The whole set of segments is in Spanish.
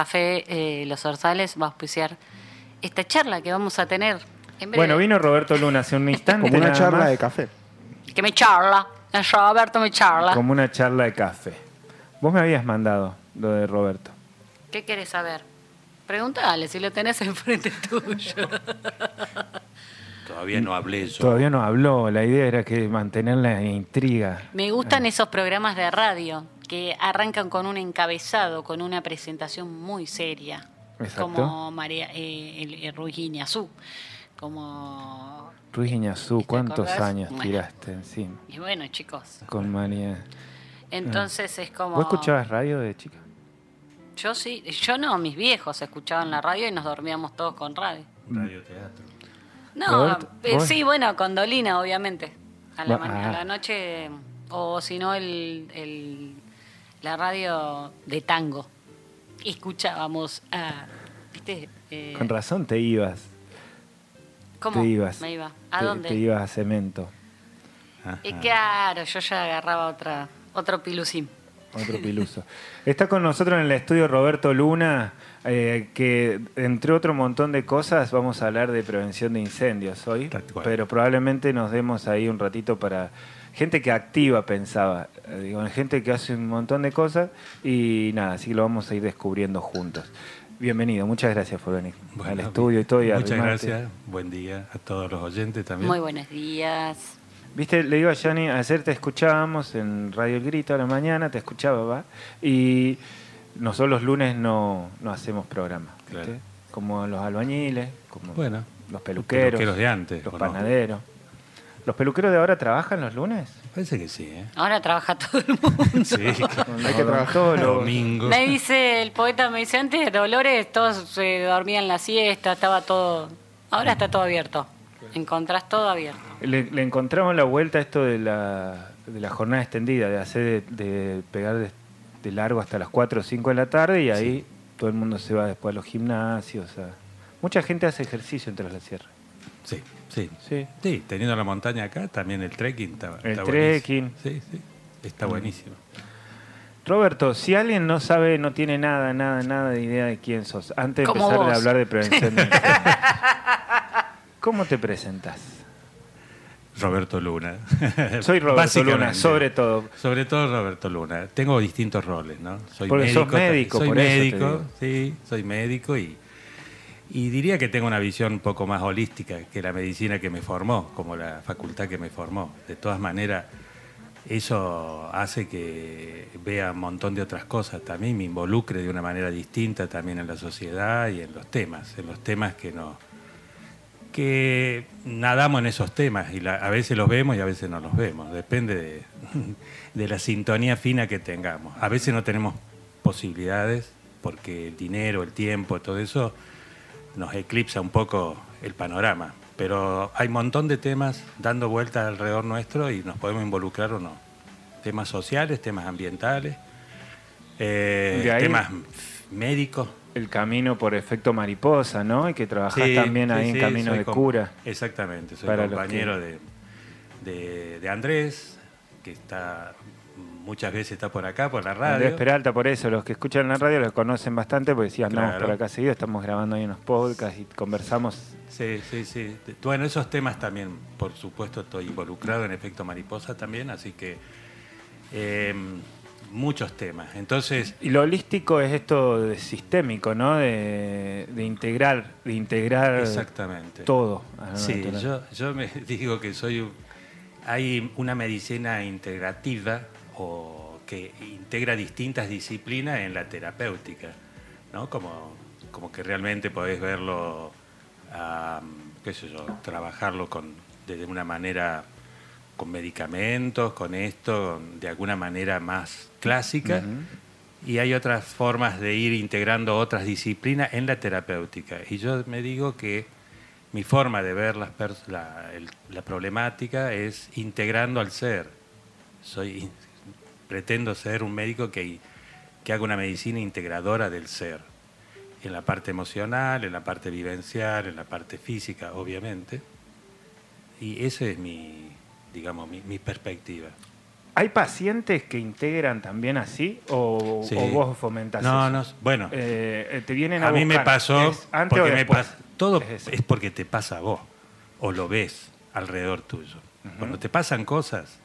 Café eh, Los Orzales va a auspiciar esta charla que vamos a tener en breve. Bueno, vino Roberto Luna hace un instante. Como una charla más, de café. Que me charla. El Roberto me charla. Como una charla de café. Vos me habías mandado lo de Roberto. ¿Qué querés saber? Pregúntale si lo tenés enfrente tuyo. Todavía no hablé yo. Todavía no habló, la idea era que mantener la intriga. Me gustan esos programas de radio que arrancan con un encabezado, con una presentación muy seria. Exacto. Como María eh, el, el Ruiz Iñazú. Como. Ruiz Iñazú, ¿Te ¿cuántos acordás? años Bueno. tiraste encima? Y bueno, chicos. Con María. Entonces es como. ¿Vos escuchabas radio de chica? Yo sí. Yo no, mis viejos escuchaban la radio y nos dormíamos todos con radio. Radioteatro. No, Roberto, eh, sí, bueno, con Dolina, obviamente. A la, mañana, a ah. la noche, o si no, el, el- la radio de tango. Escuchábamos a. ¿Viste? Eh, Con razón te ibas. ¿Cómo? Te ibas. Me iba. ¿A te, dónde? Te ibas a cemento. Y claro, yo ya agarraba otra, otro pilucín. Otro piluso. Está con nosotros en el estudio Roberto Luna, eh, que entre otro montón de cosas vamos a hablar de prevención de incendios hoy, pero probablemente nos demos ahí un ratito para gente que activa, pensaba, eh, digo, gente que hace un montón de cosas y nada, así que lo vamos a ir descubriendo juntos. Bienvenido, muchas gracias por venir Bueno, al estudio y todo. y Muchas arrimarte. gracias. Buen día a todos los oyentes también. Muy buenos días. Viste, le digo a Yanni, ayer te escuchábamos en Radio El Grito a la mañana, te escuchaba, ¿va? Y nosotros los lunes no, no hacemos programa, ¿viste? Claro. Como los albañiles, como Bueno, los peluqueros, peluqueros de antes, los ¿o no? ¿Los peluqueros de ahora trabajan los lunes? Parece que sí, ¿eh? Ahora trabaja todo el mundo. Sí, Hay que trabajar. domingo. Me dice el poeta, me dice antes Dolores, todos se dormían la siesta, estaba todo. Ahora está todo abierto. Encontrás todo abierto. Le, le encontramos la vuelta a esto de la, de la jornada extendida, de hacer de, de pegar de, de largo hasta las 4 o 5 de la tarde y ahí todo el mundo se va después a los gimnasios. a- Mucha gente hace ejercicio entre las sierras. Sí, sí. Sí. Sí, teniendo la montaña acá, también el trekking está, El está trekking. buenísimo. Sí, sí. Está buenísimo. Roberto, si alguien no sabe, no tiene nada, nada, nada de idea de quién sos, antes de empezar a hablar de prevención, ¿cómo te presentas? Roberto Luna. Soy Roberto. Luna, sobre todo. Sobre todo Roberto Luna. Tengo distintos roles, ¿no? Soy Porque médico. sos médico, soy por eso te médico, digo. sí, soy médico y, y diría que tengo una visión un poco más holística que la medicina que me formó, como la facultad que me formó. De todas maneras, eso hace que vea un montón de otras cosas también, me involucre de una manera distinta también en la sociedad y en los temas, en los temas que nos que nadamos en esos temas y la- a veces los vemos y a veces no los vemos, depende de, de la sintonía fina que tengamos. A veces no tenemos posibilidades porque el dinero, el tiempo, todo eso nos eclipsa un poco el panorama, pero hay un montón de temas dando vueltas alrededor nuestro y nos podemos involucrar o no. Temas sociales, temas ambientales, eh, De ahí- temas médicos. El camino por efecto mariposa, ¿no? Y que trabajás Sí, también sí, ahí en Camino de Cura. Exactamente, soy Para compañero de, de, de Andrés, que está muchas veces está por acá, por la radio. Andrés Peralta, por eso, los que escuchan la radio los conocen bastante, porque si andamos Claro. por acá seguido, estamos grabando ahí unos podcasts y conversamos. Sí, sí, sí. Bueno, esos temas también, por supuesto, estoy involucrado en efecto mariposa también, así que eh, muchos temas. Entonces, Y lo holístico es esto de sistémico, ¿no? De, de integrar, de integrar exactamente. todo. Sí, yo, yo me digo que soy un- hay una medicina integrativa o que integra distintas disciplinas en la terapéutica, ¿no? Como, como que realmente podés verlo, ah, qué sé yo, trabajarlo con, de una manera con medicamentos, con esto, de alguna manera más clásica. Y hay otras formas de ir integrando otras disciplinas en la terapéutica. Y yo me digo que mi forma de ver las la, el- la problemática es integrando al ser. Soy, pretendo ser un médico que, que haga una medicina integradora del ser. En la parte emocional, en la parte vivencial, en la parte física, obviamente. Y esa es mi, digamos, mi, mi perspectiva. ¿Hay pacientes que integran también así o, Sí. o vos fomentás No, eso? no, bueno. Eh, eh, te vienen a, A mí me pasó, ¿Es antes porque o me pas- todo Es porque te pasa a vos, o lo ves alrededor tuyo. Cuando te pasan cosas,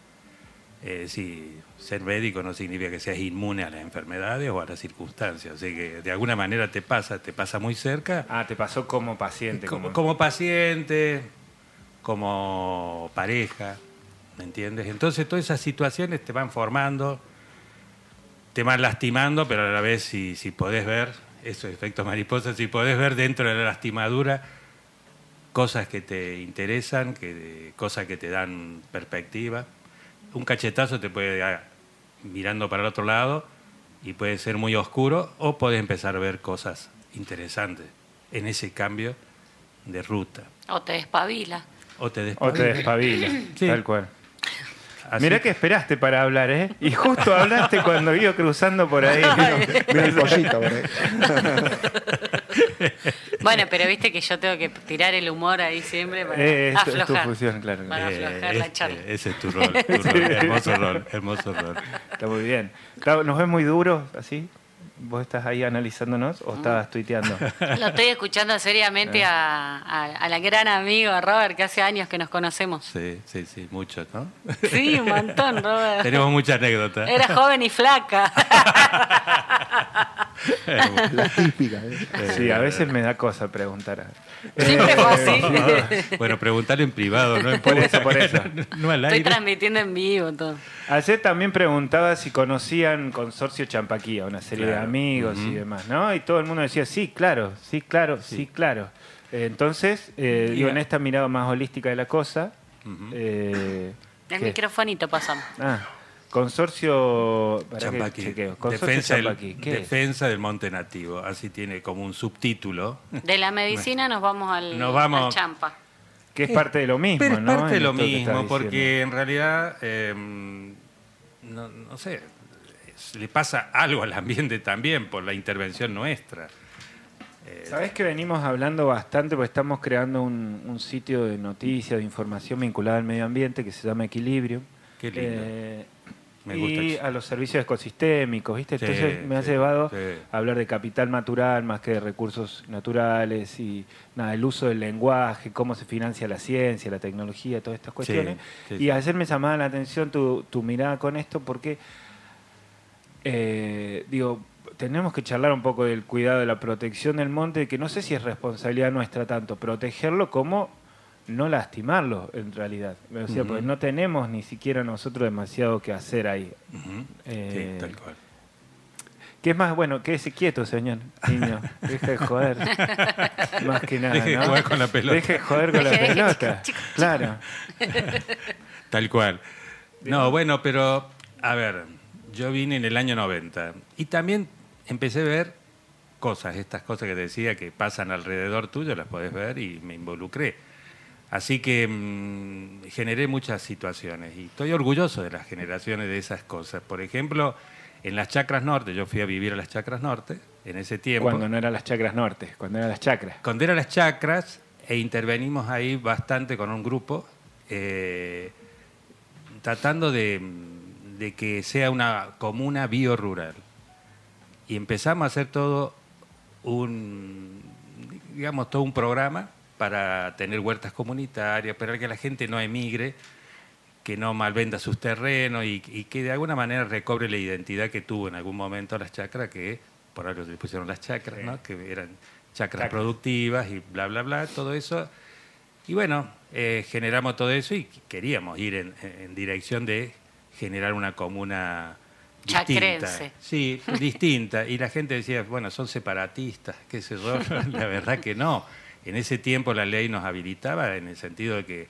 eh, sí, ser médico no significa que seas inmune a las enfermedades o a las circunstancias. Así que de alguna manera te pasa, te pasa muy cerca. Ah, te pasó como paciente. como, como- como paciente, como pareja, ¿me entiendes? Entonces todas esas situaciones te van formando, te van lastimando, pero a la vez si, si podés ver, esos efectos mariposas, si podés ver dentro de la lastimadura cosas que te interesan, que, cosas que te dan perspectiva. Un cachetazo te puede dar mirando para el otro lado y puede ser muy oscuro o podés empezar a ver cosas interesantes en ese cambio de ruta. O te despabila. O te O te despabila. despabila, Sí. tal cual. Así Mirá que esperaste para hablar, ¿eh? Y justo hablaste cuando iba cruzando por ahí. Mira el pollito, por ahí. Bueno, pero viste que yo tengo que tirar el humor ahí siempre para Eh, es tu- es tu aflojar. función, claro. Para Eh, aflojar la este, charla. ese es tu rol, tu rol, hermoso rol, hermoso rol. Está muy bien. ¿Nos ves muy duros así? ¿Vos estás ahí analizándonos o estabas tuiteando? Lo estoy escuchando seriamente Eh. a, a, a la gran amigo Robert, que hace años que nos conocemos. Sí, sí, sí, mucho, ¿no? Sí, un montón, Robert. Tenemos mucha anécdota. Era joven y flaca. La típica. ¿eh? Sí, a veces me da cosa preguntar. Siempre fue así. Bueno, preguntarle en privado, ¿no? En Por público. eso, por eso. No al Estoy aire. transmitiendo en vivo todo. Ayer también preguntaba si conocían Consorcio Champaquía, una serie de Amigos y demás, ¿no? Y todo el mundo decía, sí, claro, sí, claro, sí, claro. Eh, entonces, eh, digo, en esta mirada más holística de la cosa, Ujú. eh, El ¿qué? microfonito pasamos. Ah, Consorcio... ¿para qué Champaquí. chequeo? Consorcio Defensa, del, Champaquí. ¿Qué es? defensa del monte nativo. Así tiene como un subtítulo. De la medicina nos vamos al, Nos vamos- al champa. Que es parte de lo mismo, Pero es ¿no? parte de lo mismo, porque diciendo. en realidad, eh, no, no sé, es- le pasa algo al ambiente también por la intervención nuestra. Eh, Sabés que venimos hablando bastante porque estamos creando un, un sitio de noticias, de información vinculada al medio ambiente que se llama Equilibrio. Qué lindo. Eh, Me gusta y eso. a los servicios ecosistémicos, ¿viste? Sí, Entonces me ha sí, llevado sí. a hablar de capital natural más que de recursos naturales y nada, el uso del lenguaje, cómo se financia la ciencia, la tecnología, todas estas cuestiones. y ayer me llamaba la atención tu, tu mirada con esto porque, eh, digo, tenemos que charlar un poco del cuidado de la protección del monte, que no sé si es responsabilidad nuestra tanto protegerlo como no lastimarlo en realidad. O sea, porque no tenemos ni siquiera nosotros demasiado que hacer ahí. Eh, sí, tal cual. ¿Qué es más bueno? Quédese quieto, señor niño. Deje de joder. más que nada. Deje de ¿no? jugar con la pelota. Deje de joder con la pelota. Claro. Tal cual. No, bueno, pero a ver, yo vine en el año 90 y también empecé a ver cosas, estas cosas que te decía que pasan alrededor tuyo, las podés ver y me involucré. Así que mm, generé muchas situaciones y estoy orgulloso de las generaciones de esas cosas. Por ejemplo, en las Chacras Norte, yo fui a vivir a las Chacras Norte en ese tiempo. Cuando no eran las chacras norte, cuando eran las chacras. Cuando eran las chacras, e intervenimos ahí bastante con un grupo, eh, tratando de, de que sea una comuna biorural. Y empezamos a hacer todo un, digamos, todo un programa para tener huertas comunitarias, para que la gente no emigre, que no malvenda sus terrenos y, y que de alguna manera recobre la identidad que tuvo en algún momento las chacras, que por algo le pusieron las chacras, ¿no? que eran chacras Chacras. productivas y bla, bla, bla, todo eso. Y bueno, eh, generamos todo eso y queríamos ir en, en dirección de generar una comuna distinta. Chacrense. Sí, distinta. Y la gente decía, bueno, son separatistas, qué sé yo. la verdad que no. En ese tiempo la ley nos habilitaba en el sentido de que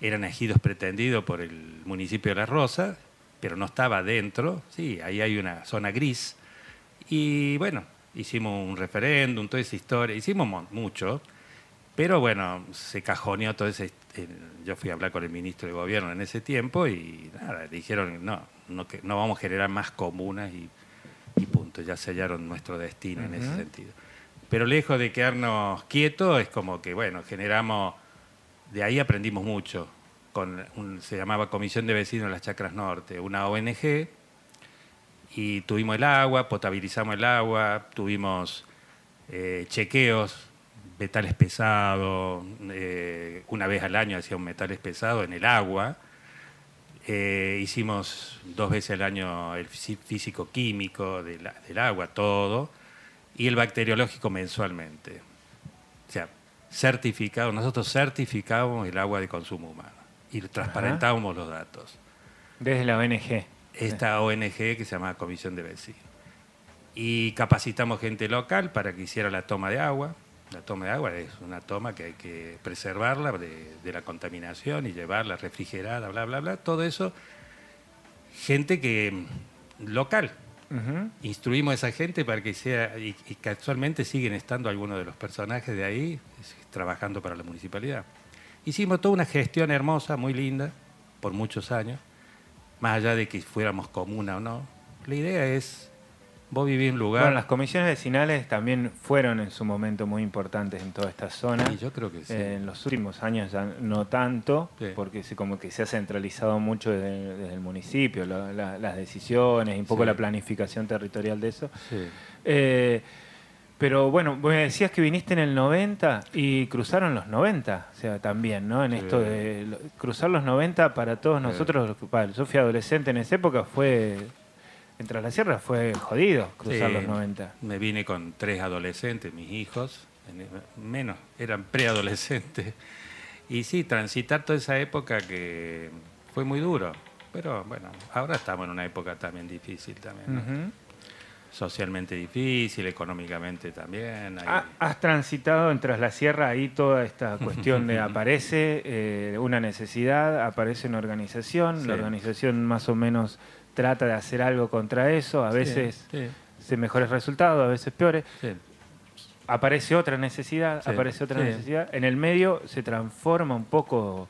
eran ejidos pretendidos por el municipio de La Rosa, pero no estaba dentro. Sí, ahí hay una zona gris. Y bueno, hicimos un referéndum, toda esa historia. Hicimos mucho. Pero bueno, se cajoneó todo ese... eh, Yo fui a hablar con el ministro de Gobierno en ese tiempo y nada, dijeron, no, no, vamos a generar más comunas y, y punto, ya sellaron nuestro destino en ese sentido. Pero lejos de quedarnos quietos, es como que, bueno, generamos... De ahí aprendimos mucho. con un- se llamaba Comisión de Vecinos de las Chacras Norte, una ONG, y tuvimos el agua, potabilizamos el agua, tuvimos eh, chequeos, metales pesados, eh, una vez al año hacía un metales pesado en el agua, eh, hicimos dos veces al año el fí- físico-químico del, del agua, todo, y el bacteriológico mensualmente. O sea, certificado, nosotros certificábamos el agua de consumo humano y transparentábamos los datos. Desde la ONG. Esta ONG que se llama Comisión de Vecinos. Y capacitamos gente local para que hiciera la toma de agua. La toma de agua es una toma que hay que preservarla de, de la contaminación y llevarla refrigerada, bla, bla, bla. Todo eso, gente que local, Ujú. instruimos a esa gente para que sea, y, y casualmente siguen estando algunos de los personajes de ahí trabajando para la municipalidad. Hicimos toda una gestión hermosa, muy linda, por muchos años, más allá de que fuéramos comuna o no. La idea es, vos vivís en un lugar... Bueno, las comisiones vecinales también fueron en su momento muy importantes en toda esta zona. Y yo creo que sí. Eh, en los últimos años ya no tanto, Sí. porque se, como que se ha centralizado mucho desde, desde el municipio, la- la- las decisiones y un poco Sí. la planificación territorial de eso. Sí. Eh, pero bueno, vos me decías que viniste en el 90 y cruzaron los 90, o sea, también, ¿no? En Sí. esto de cruzar los 90 para todos nosotros, para- yo fui adolescente en esa época, fue, entre la sierra fue jodido cruzar Sí, los 90. Me vine con tres adolescentes, mis hijos, en- menos, eran preadolescentes. Y sí, transitar toda esa época que fue muy duro. Pero bueno, ahora estamos en una época también difícil también. Socialmente difícil, económicamente también. hay- Has transitado en Tras la Sierra ahí toda esta cuestión de aparece eh, una necesidad, aparece una organización, Sí. la organización más o menos trata de hacer algo contra eso, a Sí, veces sí, se mejores resultados, a veces peores. sí. Aparece otra necesidad, Sí, aparece otra sí. necesidad. En el medio se transforma un poco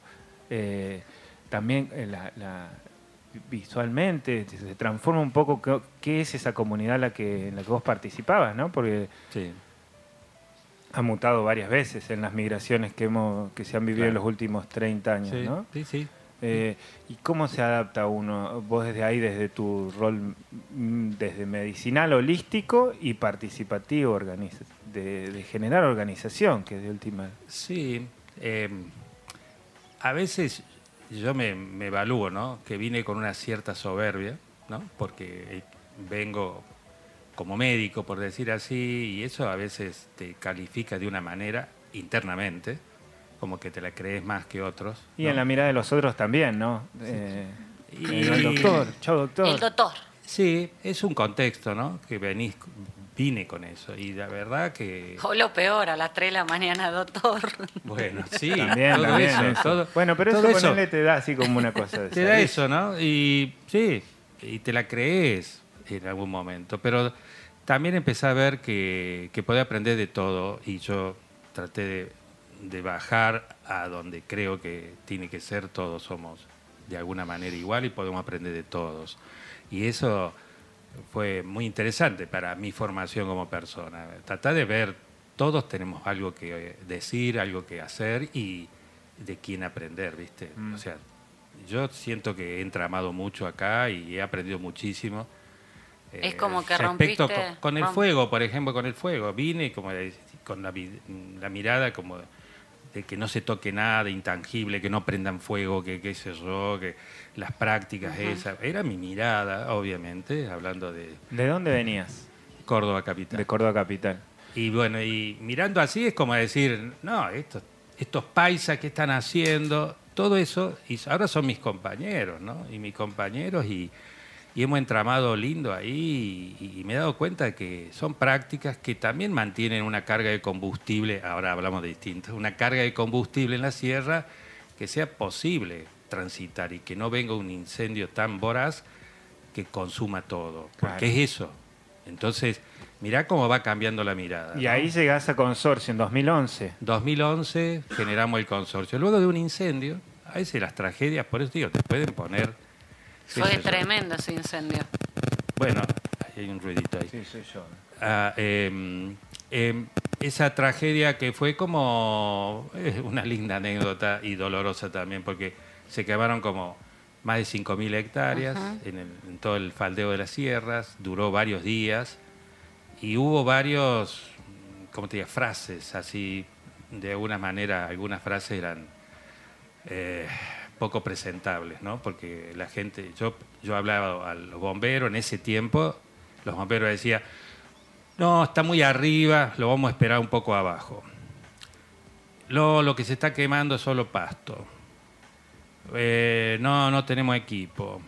eh, también eh, la- la- visualmente, se transforma un poco qué, qué es esa comunidad en la que, en la que vos participabas, ¿no? Porque sí. ha mutado varias veces en las migraciones que hemos que se han vivido en los últimos 30 años, Sí, ¿no? sí, sí. Eh, ¿Y cómo se adapta uno, vos desde ahí, desde tu rol mm, desde medicinal, holístico y participativo, de, generar organización, que de última... Sí, eh, a veces yo me, me evalúo, ¿no? Que vine con una cierta soberbia, ¿no? Porque eh, vengo como médico, por decir así, y eso a veces te califica de una manera internamente, como que te la crees más que otros. Y ¿no? en la mirada de los otros también, ¿no? Eh, Y- el doctor, chao doctor. El doctor. Sí, es un contexto, ¿no? Que venís, vine con eso. Y la verdad que, O lo peor, a las 3 de la mañana, doctor. bueno, sí, También, todo también, eso, eso. todo- bueno, pero todo eso, ponele, te da así como una cosa de Te da eso, ¿no? Y sí, y te la crees en algún momento. Pero también empecé a ver que, que podía aprender de todo y yo traté de, de bajar a donde creo que tiene que ser, todos somos de alguna manera igual y podemos aprender de todos. Y eso fue muy interesante para mi formación como persona. Tratar de ver, todos tenemos algo que decir, algo que hacer y de quién aprender, ¿viste? Mm. O sea, yo siento que he entramado mucho acá y he aprendido muchísimo. Eh, Es como que respecto rompiste- con, con el romp- fuego, por ejemplo, con el fuego. Vine como de- con la, vi- la mirada como de que no se toque nada intangible, que no prendan fuego, que qué sé yo, que las prácticas esas. Era mi mirada, obviamente, hablando de ¿De dónde venías? Córdoba capital. De Córdoba Capital. Y bueno, y mirando así es como decir, no, estos, estos paisas que están haciendo, todo eso, y ahora son mis compañeros, ¿no? Y mis compañeros, y, y hemos entramado lindo ahí, y, y me he dado cuenta que son prácticas que también mantienen una carga de combustible, ahora hablamos de distintas, una carga de combustible en la sierra que sea posible transitar y que no venga un incendio tan voraz que consuma todo. Porque Claro. es eso. Entonces, mirá cómo va cambiando la mirada. Y ¿no? ahí llegás a consorcio en 2011. 2011 generamos el consorcio. Luego de un incendio, a veces las tragedias, por eso digo, te pueden poner... Fue tremendo ese incendio. Bueno, ahí hay un ruidito ahí. Sí, soy yo. Ah, em, em, esa tragedia que fue como eh, una linda anécdota y dolorosa también, porque Se quemaron como más de 5.000 hectáreas en, el- en todo el faldeo de las sierras, duró varios días y hubo varios, ¿cómo te diría?, frases así, de alguna manera, algunas frases eran eh, poco presentables, ¿no? Porque la gente, yo, yo hablaba a los bomberos en ese tiempo, los bomberos decían, no, está muy arriba, lo vamos a esperar un poco abajo. Lo, lo que se está quemando es solo pasto. Eh, no, no tenemos equipo.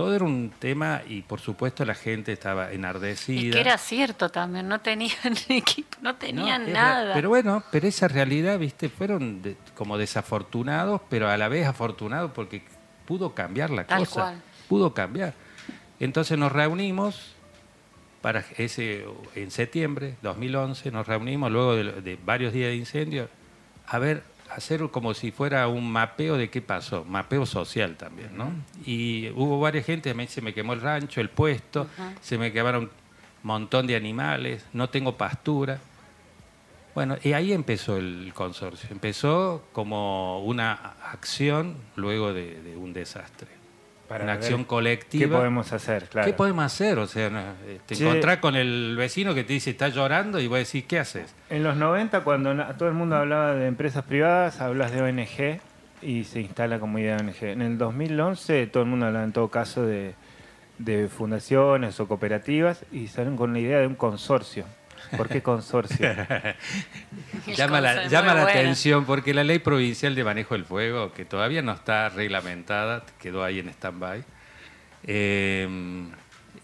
Todo era un tema y por supuesto la gente estaba enardecida. Y que era cierto también, no tenían equipo, no No, tenían es nada. Pero bueno, pero esa realidad, viste, fueron de- como desafortunados, pero a la vez afortunados porque pudo cambiar la Tal cosa. cual. Pudo cambiar. Entonces nos reunimos para ese en septiembre 2011 nos reunimos luego de, de varios días de incendio a ver hacer como si fuera un mapeo de qué pasó, mapeo social también, ¿no? Y hubo varias gente, me se me quemó el rancho, el puesto, se me quemaron un montón de animales, no tengo pastura. Bueno, y ahí empezó el consorcio. Empezó como una acción luego de, de un desastre. Para una acción ¿Qué colectiva. podemos hacer? Claro. ¿Qué podemos hacer? O sea, eh, te Che. encontrás con el vecino que te dice está llorando y vos decís, ¿qué haces? En los 90, cuando todo el mundo hablaba de empresas privadas, hablas de ONG y se instala como idea de ONG. En el 2011, todo el mundo hablaba en todo caso de, de fundaciones o cooperativas y salen con la idea de un consorcio. ¿Por qué consorcio? Llama la, llama la atención porque la ley provincial de manejo del fuego, que todavía no está reglamentada, quedó ahí en stand-by, eh,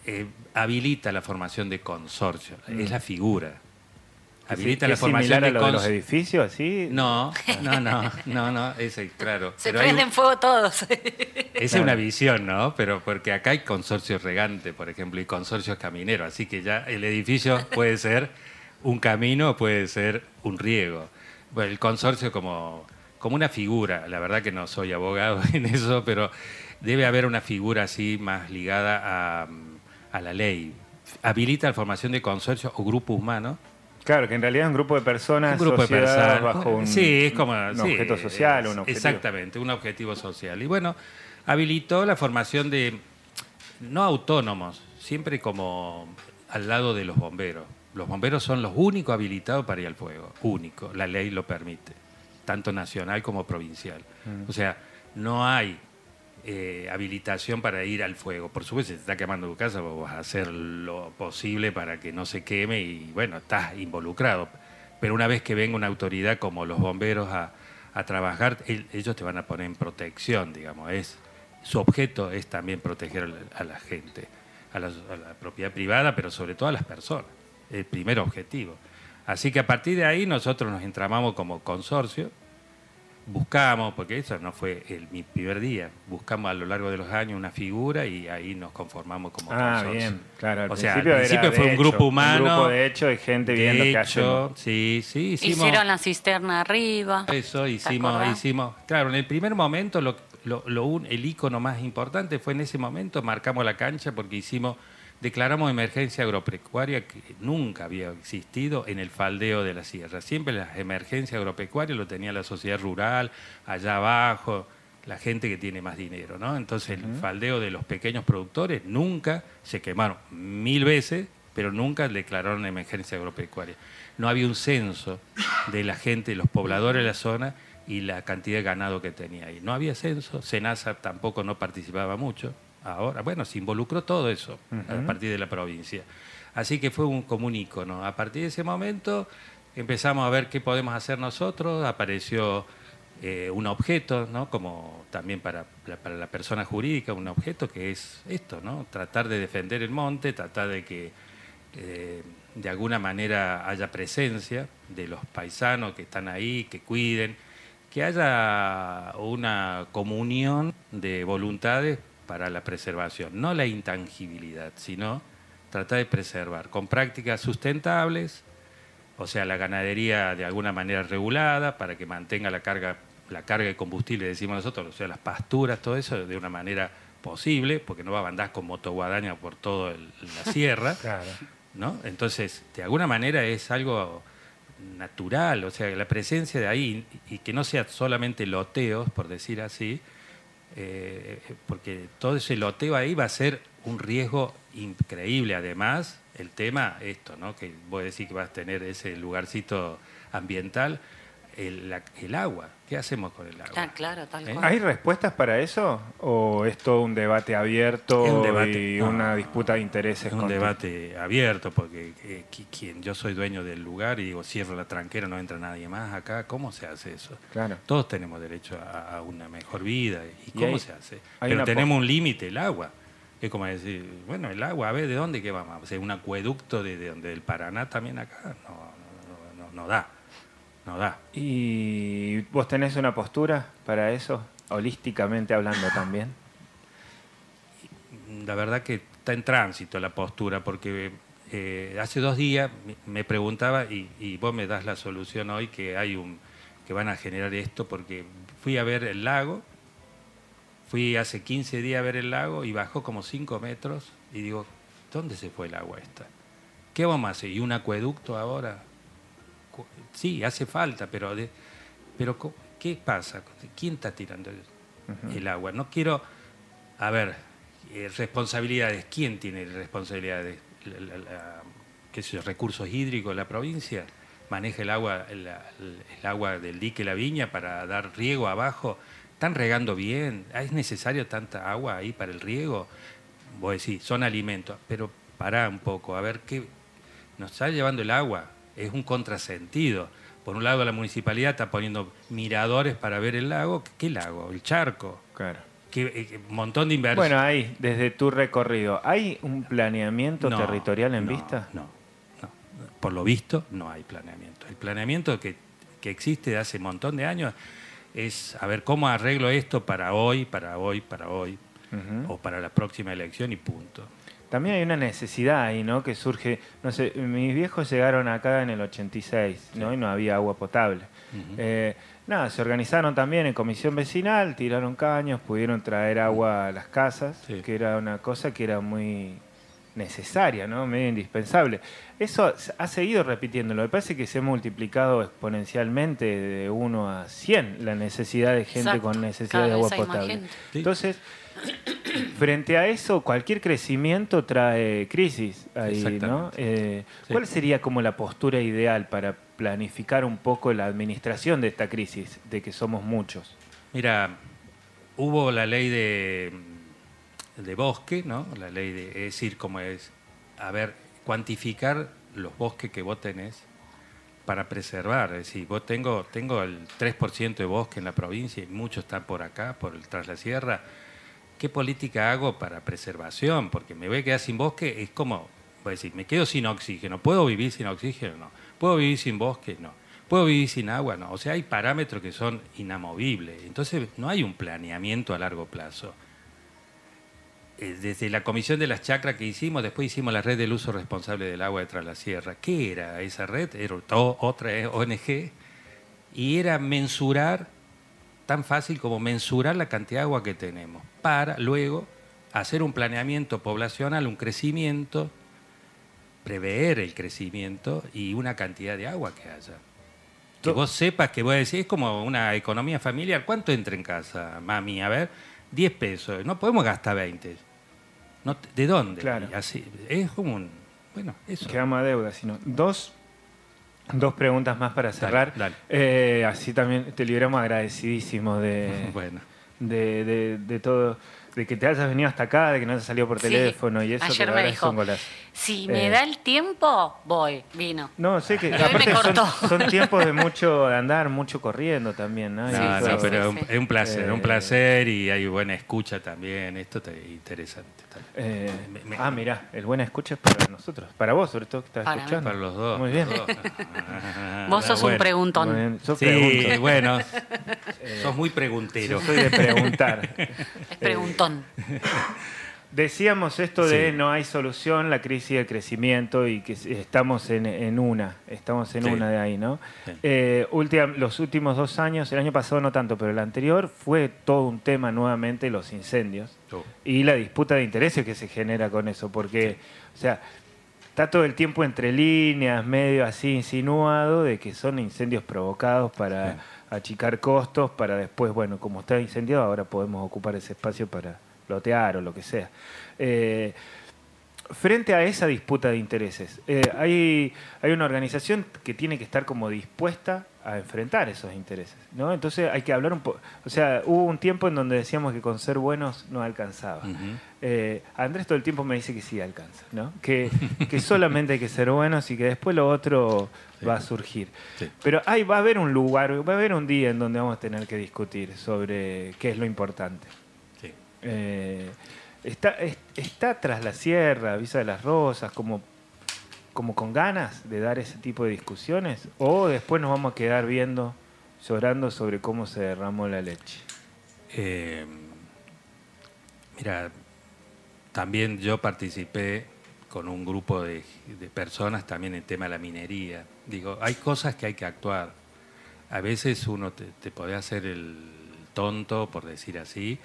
eh, habilita la formación de consorcio. Es la figura. Habilita ¿Es la formación a de lo de los edificios, así? No, no, no, no, no, ese, claro. Se Pero hay prenden fuego todos. Esa es Claro. una visión, ¿no? Pero porque acá hay consorcios regante, por ejemplo, y consorcios camineros, así que ya el edificio puede ser un camino, o puede ser un riego. Bueno, el consorcio como, como una figura, la verdad que no soy abogado en eso, pero debe haber una figura así más ligada a, a la ley. Habilita la formación de consorcios o grupos humanos Claro, que en realidad es un grupo de personas un grupo de personas. bajo un, sí, es como un sí, objeto social, es- un objetivo. Exactamente, un objetivo social. Y bueno, habilitó la formación de no autónomos, siempre como al lado de los bomberos. Los bomberos son los únicos habilitados para ir al fuego, único, la ley lo permite, tanto nacional como provincial. Mm. O sea, no hay eh, habilitación para ir al fuego. Por supuesto, si te está quemando tu casa, vos vas a hacer lo posible para que no se queme y bueno, estás involucrado. Pero una vez que venga una autoridad como los bomberos a, a trabajar, el- ellos te van a poner en protección, digamos. Es, su objeto es también proteger a la gente, a la, a la propiedad privada, pero sobre todo a las personas. El primer objetivo. Así que a partir de ahí nosotros nos entramamos como consorcio, buscamos, porque eso no fue el, mi primer día, buscamos a lo largo de los años una figura y ahí nos conformamos como Ah, consorcio. bien, claro. Al O sea, principio, al principio era fue un hecho, grupo humano. Un grupo de hecho y gente viendo De qué hecho, hacemos. sí, sí, hicimos Hicieron la cisterna arriba. eso, ¿Te hicimos, hicimos. Claro, en el primer momento lo, lo- lo un- el icono más importante fue en ese momento, marcamos la cancha porque hicimos, declaramos emergencia agropecuaria que nunca había existido en el faldeo de la sierra. Siempre las emergencias agropecuarias lo tenía la sociedad rural, allá abajo, la gente que tiene más dinero, ¿no? Entonces el faldeo de los pequeños productores nunca se quemaron mil veces, pero nunca declararon emergencia agropecuaria. No había un censo de la gente, los pobladores de la zona y la cantidad de ganado que tenía ahí. No había censo, Senasa tampoco no participaba mucho. Ahora, bueno, se involucró todo eso a partir de la provincia. Así que fue un, como un ícono. A partir de ese momento empezamos a ver qué podemos hacer nosotros. Apareció eh, un objeto, ¿no? Como también para la, para la persona jurídica, un objeto que es esto, ¿no? Tratar de defender el monte, tratar de que eh, de alguna manera haya presencia de los paisanos que están ahí, que cuiden, que haya una comunión de voluntades para la preservación, no la intangibilidad, sino tratar de preservar con prácticas sustentables, o sea, la ganadería de alguna manera regulada para que mantenga la carga, la carga de combustible, decimos nosotros, o sea, las pasturas, todo eso de una manera posible, porque no va a andar con motoguadaña por toda la sierra. Claro. ¿no? Entonces, de alguna manera es algo natural, o sea, la presencia de ahí y que no sea solamente loteos, por decir así, eh, porque todo ese loteo ahí va a ser un riesgo increíble. Además, el tema, esto, ¿no? que voy a decir que vas a tener ese lugarcito ambiental, el, la- el agua. ¿Qué hacemos con el agua? Ah, claro, tal ¿Eh? cual. ¿Hay respuestas para eso? ¿O es todo un debate abierto Es un debate, y no. una disputa de intereses? Es un debate abierto porque eh, qui- quien yo soy dueño del lugar y digo cierro la tranquera, no entra nadie más acá, ¿cómo se hace eso? Claro. Todos tenemos derecho a, a una mejor vida y Y cómo hay- se hace. Pero tenemos un límite, el agua. Es como decir, bueno, el agua, a ver, ¿de dónde que vamos? O sea, un acueducto de, de donde del Paraná también acá, no, no, no, no, no da, no da. ¿Y vos tenés una postura para eso? Holísticamente hablando también. la verdad que está en tránsito la postura, porque eh, hace dos días me- preguntaba, y, y vos me das la solución hoy, que hay un que van a generar esto, porque fui a ver el lago, fui hace 15 días a ver el lago y bajó como 5 metros, y digo, ¿dónde se fue el agua esta? ¿Qué vamos a hacer? ¿Y un acueducto ahora? Sí, hace falta, pero, de- pero ¿qué pasa? ¿Quién está tirando el, el agua? No quiero, a ver, eh, responsabilidades. ¿Quién tiene responsabilidades? La- la- la- ¿Qué sé yo, recursos hídricos de la provincia? ¿Maneja el agua, el, el agua del dique La Viña para dar riego abajo? ¿Están regando bien? ¿Es necesario tanta agua ahí para el riego? Vos decís, son alimentos, pero pará un poco, a ver qué nos está llevando el agua. Es un contrasentido. Por un lado, la municipalidad está poniendo miradores para ver el lago. ¿Qué lago? El charco. Claro. ¿Qué, eh, un montón de inversión. Bueno, ahí, desde tu recorrido, ¿hay un planeamiento No, territorial en no, vista? No, no. Por lo visto, no hay planeamiento. El planeamiento que, que existe de hace un montón de años es a ver cómo arreglo esto para hoy, para hoy, para hoy, o para la próxima elección y punto. También hay una necesidad ahí, ¿no? Que surge, no sé, mis viejos llegaron acá en el 86, ¿no? Y no había agua potable. Eh, nada, se organizaron también en comisión vecinal, tiraron caños, pudieron traer agua a las casas, Sí. que era una cosa que era muy necesaria, ¿no? Medio indispensable. Eso ha seguido repitiéndolo. Me parece que se ha multiplicado exponencialmente de 1 a 100 la necesidad de gente Exacto. con necesidad Cada de agua potable. Entonces, frente a eso, cualquier crecimiento trae crisis ahí, ¿no? Eh. ¿Cuál sería como la postura ideal para planificar un poco la administración de esta crisis, de que somos muchos? Mira, hubo la ley de, de bosque, ¿no? La ley de, es decir, como es, a ver, cuantificar los bosques que vos tenés para preservar. Es decir, vos tengo, tengo el 3% de bosque en la provincia y muchos están por acá, por el, tras la sierra. ¿Qué política hago para preservación? Porque me voy a quedar sin bosque, es como, voy a decir, me quedo sin oxígeno. ¿Puedo vivir sin oxígeno? No. ¿Puedo vivir sin bosque? No. ¿Puedo vivir sin agua? No. O sea, hay parámetros que son inamovibles. Entonces, no hay un planeamiento a largo plazo. Eh, Desde la comisión de las chacras que hicimos, después hicimos la red del uso responsable del agua de Tras la Sierra. ¿Qué era esa red? Era otra ONG y era mensurar, tan fácil como mensurar la cantidad de agua que tenemos, para luego hacer un planeamiento poblacional, un crecimiento, prever el crecimiento y una cantidad de agua que haya. Que vos sepas que voy a decir, es como una economía familiar. ¿Cuánto entra en casa, mami? A ver, 10 pesos. No podemos gastar 20. No, te- ¿De dónde? Claro. Así, es como un... Bueno, eso. Quedamos a deuda, sino dos, dos preguntas más para cerrar. dale. Eh, así también te libramos agradecidísimo de, Bueno. de, de- de todo, de que te hayas venido hasta acá, de que no hayas salido por Sí. teléfono y eso. Ayer me es dijo, si me Eh. da el tiempo, voy. Vino. No, sé que Y hoy me aparte son, tiempos de mucho de andar, mucho corriendo también, ¿no? No, Sí, no, pero es sí, un- sí. es un placer, Eh, un placer y hay buena escucha también. Esto está interesante. está- Eh, Me- me- ah, mira, el buena escucha es para nosotros, para vos sobre todo que estás Para mí. escuchando. Para los dos. Muy bien. dos. Vos sos un preguntón. Muy bien. Sos Sí, pregunto. bueno, sos muy preguntero. Soy de preguntar. Es preguntón. Decíamos esto de no hay solución, la crisis del crecimiento y que estamos en, en una, estamos en Sí. una de ahí, ¿no? Eh, última- los últimos dos años, el año pasado no tanto, pero el anterior fue todo un tema nuevamente los incendios Oh. y la disputa de intereses que se genera con eso, porque, o sea, está todo el tiempo entre líneas, medio así insinuado, de que son incendios provocados para Sí. Achicar costos, para después, bueno, como está incendiado, ahora podemos ocupar ese espacio para lotear o lo que sea. Eh, frente a esa disputa de intereses, eh, hay, hay una organización que tiene que estar como dispuesta a enfrentar esos intereses, ¿no? Entonces hay que hablar un poco, o sea, hubo un tiempo en donde decíamos que con ser buenos no alcanzaba. Eh, Andrés todo el tiempo me dice que sí alcanza, ¿no? Que, que solamente hay que ser buenos y que después lo otro Sí. va a surgir. Sí. Pero hay, va a haber un lugar, va a haber un día en donde vamos a tener que discutir sobre qué es lo importante. Sí. Eh, está, es- está tras la sierra, Visa de las Rosas, como, como con ganas de dar ese tipo de discusiones, o después nos vamos a quedar viendo, llorando sobre cómo se derramó la leche. Eh, mira, también yo participé con un grupo de, personas también en tema de la minería. Digo, hay cosas que hay que actuar. A veces uno te, te puede hacer el tonto, por decir así,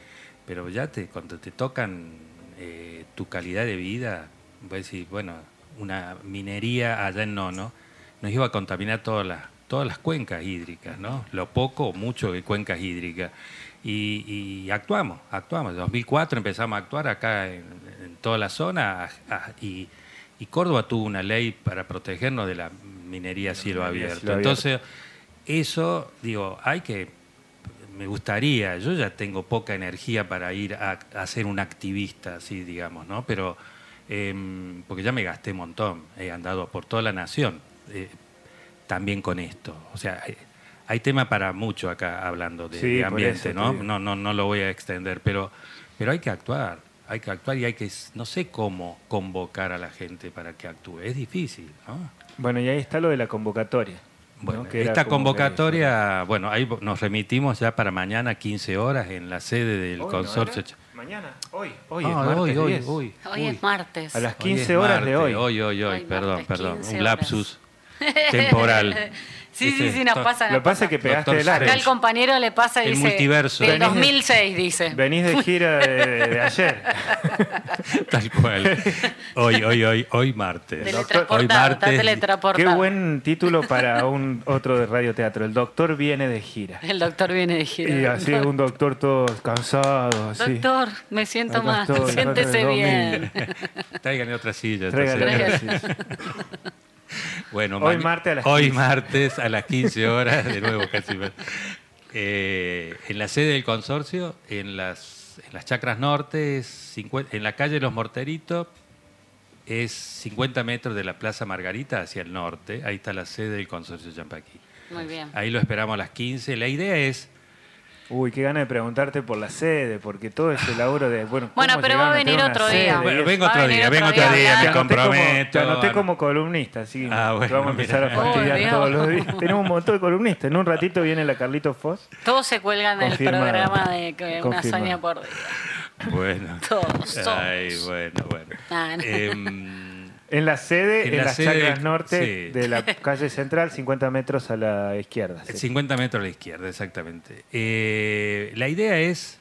pero ya te, cuando te tocan eh, tu calidad de vida, voy a decir, bueno, una minería allá en Nono nos iba a contaminar todas las, todas las cuencas hídricas, ¿no? Lo poco o mucho de cuencas hídricas. Y, y actuamos, actuamos. En 2004 empezamos a actuar acá en, en toda la zona a- a- y, y Córdoba tuvo una ley para protegernos de la minería a cielo abierto. Entonces, eso, digo, hay que, me gustaría, yo ya tengo poca energía para ir a, a ser un activista, así digamos, ¿no? Pero, em, porque ya me gasté un montón, he andado por toda la nación, eh, también con esto. O sea, hay, hay tema para mucho acá hablando de, Sí, de por ambiente, ¿no? No, no, no lo voy a extender, pero, pero hay que actuar, hay que actuar y hay que, no sé cómo convocar a la gente para que actúe. Es difícil, ¿no? Bueno, y ahí está lo de la convocatoria. esta convocatoria, bueno, ahí nos remitimos ya para mañana 15 horas en la sede del ¿no consorcio. Mañana, hoy, hoy Ah, es martes hoy, hoy, 10. hoy, Hoy es martes. A las Hoy es 15 horas de hoy. Hoy, hoy, hoy, Hoy, perdón, martes, perdón. 15 Un lapsus temporal. Sí, sí, Ese- sí, nos pasa. Lo que pasa es que pegaste el Acá área. el compañero le pasa y El dice. multiverso. Del Venís de- 2006, dice. Venís de gira de, ayer. Tal cual. Hoy, hoy, hoy, hoy martes. Hoy martes. Qué buen título para un otro de radioteatro. El doctor viene de gira. El doctor viene de gira. Y así un doctor todo cansado, así. Doctor, me siento Acá mal. estoy, Siéntese bien. Tráiganle otra silla. Tráigale entonces. gracias. Bueno, Hoy martes a las hoy 15. martes a las 15 horas, de nuevo casi. Eh, en la sede del consorcio, en las, en las chacras norte, es en la calle Los Morteritos, es 50 metros de la Plaza Margarita hacia el norte. Ahí está la sede del consorcio Champaquí. Muy bien. Ahí lo esperamos a las 15. La idea es Uy, qué ganas de preguntarte por la sede, porque todo ese laburo de. Bueno, Bueno, ¿cómo pero va a venir otro día. Bueno, vengo otro día, vengo otro día, me como- comprometo. Te anoté como columnista, así que Ah, bueno, vamos a empezar mira. a fastidiar Oh, todos los días. Tenemos un montón de columnistas. En un ratito viene la Carlito Foss. Todos se cuelgan del programa de que una Confirmado. hazaña por día. Bueno. Todos, todos. Ay, bueno, bueno. Ah, no. Em, En la sede, En en, la las sede chacras de- norte sí. de la calle central, 50 metros a la izquierda. sí. 50 metros a la izquierda, exactamente. Eh, la idea es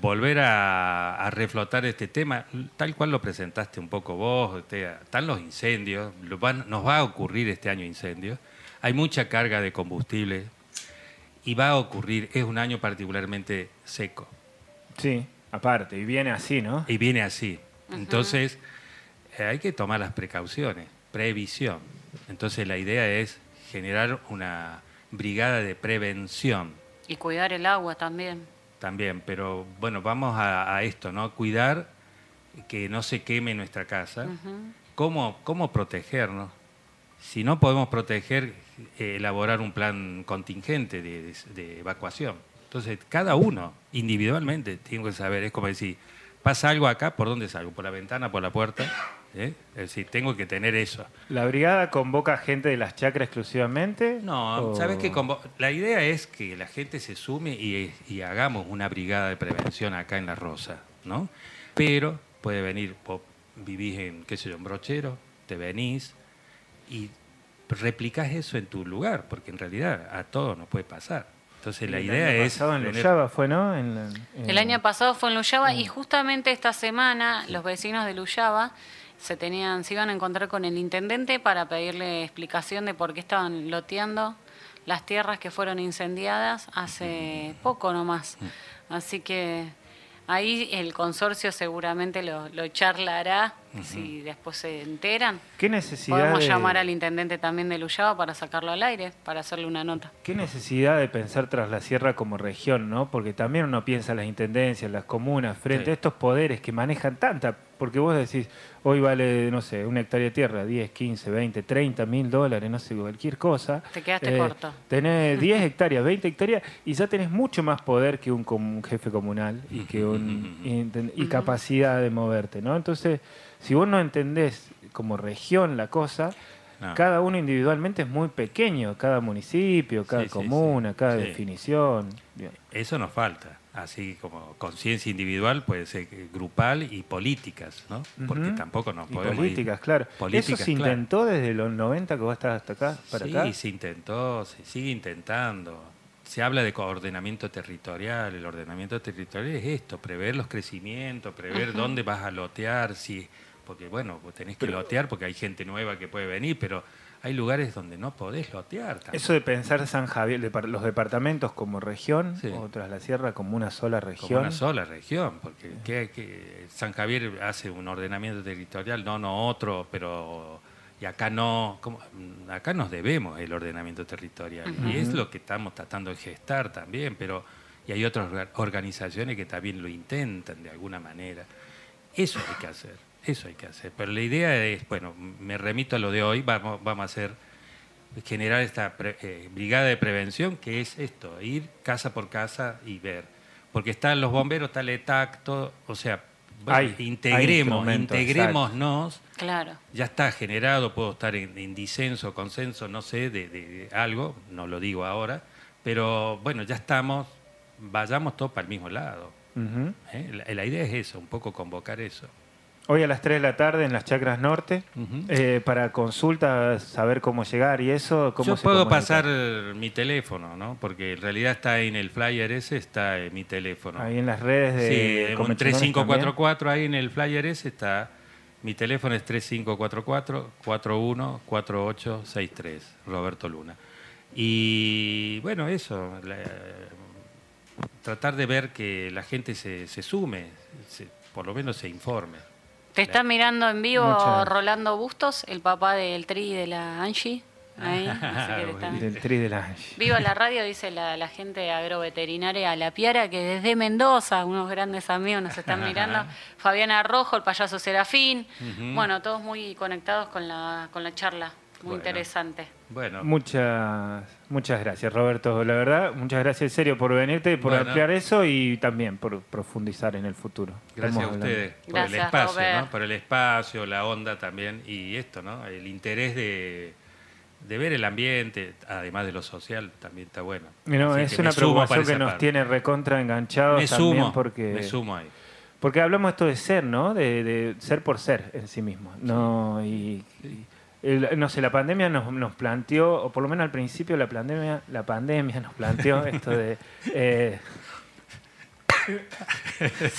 volver a, a reflotar este tema, tal cual lo presentaste un poco vos, este, están los incendios, lo van- nos va a ocurrir este año incendios, hay mucha carga de combustible y va a ocurrir, es un año particularmente seco Sí, aparte. Y viene así, ¿no? y viene así. Entonces, hay que tomar las precauciones, previsión. Entonces, la idea es generar una brigada de prevención Y cuidar el agua también. también, pero bueno, vamos a, a esto, ¿no? Cuidar que no se queme nuestra casa. ¿Cómo, ¿Cómo protegernos? Si no podemos proteger, eh, elaborar un plan contingente de, de- de evacuación. Entonces, cada uno individualmente tiene que saber, es como decir, pasa algo acá, ¿por dónde salgo? ¿Por la ventana, por la puerta? ¿Eh? Es decir, tengo que tener eso. ¿La brigada convoca gente de las chacras exclusivamente? No, ¿O- sabes que la idea es que la gente se sume y, y hagamos una brigada de prevención acá en La Rosa, ¿no? Pero puede venir, vos vivís en, qué sé yo, en Brochero, te venís y replicás eso en tu lugar, porque en realidad a todos nos puede pasar. Entonces la El idea año es... pasado en tener- Luyaba fue, ¿no? En la- en- El año pasado fue en Luyaba y justamente esta semana los vecinos de Luyaba se tenían, se iban a encontrar con el intendente para pedirle explicación de por qué estaban loteando las tierras que fueron incendiadas hace poco nomás. Así que ahí el consorcio seguramente lo, lo charlará si después se enteran. ¿Qué necesidad Podemos de- llamar al intendente también de Luyaba para sacarlo al aire, para hacerle una nota. Qué necesidad de pensar tras la sierra como región, ¿no? Porque también uno piensa en las intendencias, las comunas, frente Sí. a estos poderes que manejan tanta. Porque vos decís, hoy vale, no sé, una hectárea de tierra, 10, 15, 20, 30 mil dólares, no sé, cualquier cosa. Te quedaste corto. Tenés 10 hectáreas, 20 hectáreas y ya tenés mucho más poder que un, com- un jefe comunal y, que un, y capacidad de moverte, ¿no? Entonces, si vos no entendés como región la cosa, No. cada uno individualmente es muy pequeño, cada municipio, cada Sí, sí, comuna, sí. cada Sí. definición. Bien. Eso nos falta, así como conciencia individual puede ser grupal y políticas, ¿no? Porque tampoco nos Y podemos ir- políticas, claro. Políticas, Eso se claro. intentó desde los 90 que vos estás hasta acá, para sí, acá. se intentó, se sigue intentando. Se habla de ordenamiento territorial. El ordenamiento territorial es esto, prever los crecimientos, prever dónde vas a lotear, si, porque bueno, vos tenés que lotear porque hay gente nueva que puede venir, pero hay lugares donde no podés lotear. tampoco. Eso de pensar San Javier, los departamentos como región, Sí. o tras la sierra como una sola región. Como una sola región, porque. San Javier hace un ordenamiento territorial, no, no otro, pero y acá no. Mm, acá nos debemos el ordenamiento territorial y es lo que estamos tratando de gestar también, pero y hay otras orga- organizaciones que también lo intentan de alguna manera. Eso hay que hacer, eso hay que hacer. Pero la idea es, bueno, me remito a lo de hoy, vamos, vamos a hacer generar esta pre- eh, brigada de prevención que es esto, ir casa por casa y ver. Porque están los bomberos, está el ETAC, todo, o sea, Hay- hay integremos, instrumentos, integrémonos, Claro. ya está generado, puedo estar en, en disenso, consenso, no sé, de, de- de algo, no lo digo ahora, pero bueno, ya estamos, vayamos todos para el mismo lado. ¿eh? La, la idea es eso, un poco convocar eso. Hoy a las 3 de la tarde en las Chacras Norte, eh, para consultas, saber cómo llegar y eso, cómo Yo se puedo comunica? pasar mi teléfono, ¿no? Porque en realidad está en el flyer ese, está en mi teléfono. Ahí en las redes de sí, un Comechonones 3544, ahí en el flyer ese está. Mi teléfono es 3544-414863, Roberto Luna. Y bueno, eso, la- tratar de ver que la gente se, se sume, se- por lo menos se informe. Te está mirando en vivo Muchas- Rolando Bustos, el papá del Tri de la Angie. Ahí, también. Del Tri de la Angie. Viva la radio, dice la, la gente agroveterinaria La Piara, que desde Mendoza, unos grandes amigos nos están mirando. Fabiana Rojo, el payaso Serafín. Bueno, todos muy conectados con la, con la charla. Muy Bueno. interesante. Bueno, Muchas, muchas gracias, Roberto. La verdad, muchas gracias en serio por venirte y por Bueno. ampliar eso y también por profundizar en el futuro. Gracias Estamos a hablando. ustedes por Gracias, el espacio. ¿no? Por el espacio, la onda también y esto, ¿no? El interés de, de ver el ambiente, además de lo social, también está bueno. No, es que una preocupación que nos parte. tiene recontra enganchados Me también sumo, porque me sumo ahí. porque hablamos esto de ser, ¿no? De, de ser por ser en sí mismo. No y, y el- no sé, la pandemia nos, nos planteó, o por lo menos al principio la pandemia, la pandemia nos planteó esto de eh,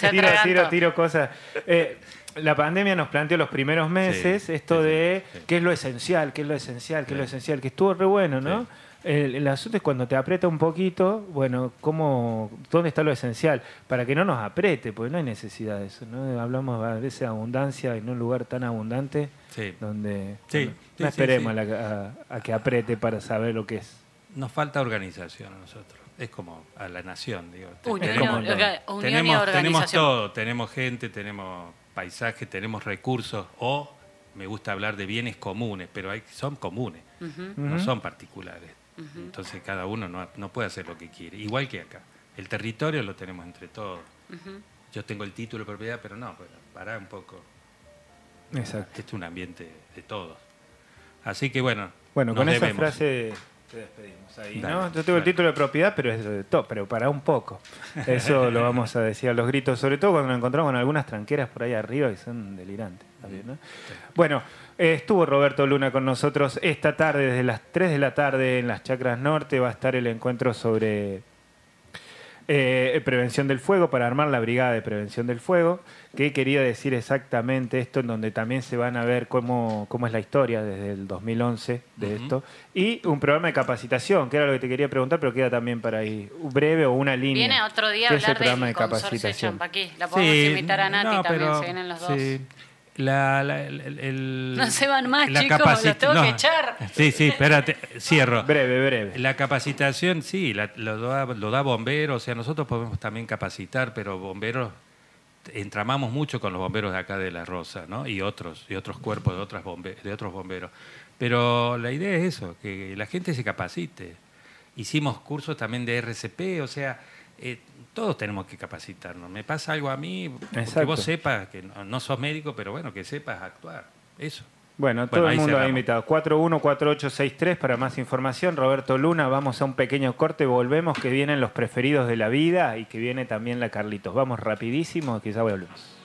tiro, tiro, tiro cosas. Eh, la pandemia nos planteó los primeros meses Sí, esto sí, de sí, sí. qué es lo esencial, qué es lo esencial, qué es lo esencial, que estuvo re bueno, ¿no? Sí. El, el asunto es cuando te aprieta un poquito, bueno, ¿cómo, ¿dónde está lo esencial? Para que no nos apriete, porque no hay necesidad de eso, ¿no? Hablamos a veces de abundancia en un lugar tan abundante Sí. donde Sí, bueno, sí, no esperemos sí. A, la- a- a que apriete para saber lo que es. Nos falta organización a nosotros. Es como a la nación, digo. Unión, unión y tenemos, todo, tenemos gente, tenemos paisaje, tenemos recursos o me gusta hablar de bienes comunes, pero hay, son comunes, no son particulares. Entonces cada uno no, no puede hacer lo que quiere, igual que acá. El territorio lo tenemos entre todos. Yo tengo el título de propiedad, pero no, pará un poco. Exacto. Este es un ambiente de todos. Así que bueno. Bueno, nos con esa frase te despedimos ahí, Dale, ¿no? Yo tengo el título de propiedad, pero es de todo, pero para un poco. Eso lo vamos a decir a los gritos, sobre todo cuando nos encontramos con algunas tranqueras por ahí arriba que son delirantes. también, ¿no? Bueno, eh, estuvo Roberto Luna con nosotros esta tarde, desde las 3 de la tarde en las Chacras Norte, va a estar el encuentro sobre eh, prevención del fuego, para armar la brigada de prevención del fuego, que quería decir exactamente esto, en donde también se van a ver cómo, cómo es la historia desde el 2011 de Ujú. esto, y un programa de capacitación, que era lo que te quería preguntar, pero queda también para ahí, breve o una línea. Viene otro día a ¿Qué es el hablar programa del de capacitación? Champaquí. La podemos Sí, invitar a Nati no, también, pero- se vienen los dos. sí. La, la- el- No se van más, la chicos, los tengo que echar. Sí, sí, espérate, cierro. Breve, breve. La capacitación, sí, la- lo, da, lo da bomberos, o sea, nosotros podemos también capacitar, pero bomberos, entramamos mucho con los bomberos de acá de La Rosa, ¿no? Y otros, y otros cuerpos de, otras bombe- de otros bomberos. Pero la idea es eso, que la gente se capacite. Hicimos cursos también de RCP, o sea, eh, todos tenemos que capacitarnos. Me pasa algo a mí, que vos sepas, que no, no sos médico, pero bueno, que sepas actuar. Eso. Bueno, todo Bueno, el mundo ha invitado. 414863 para más información. Roberto Luna, vamos a un pequeño corte, volvemos, que vienen los preferidos de la vida y que viene también la Carlitos. Vamos rapidísimo, que ya volvemos.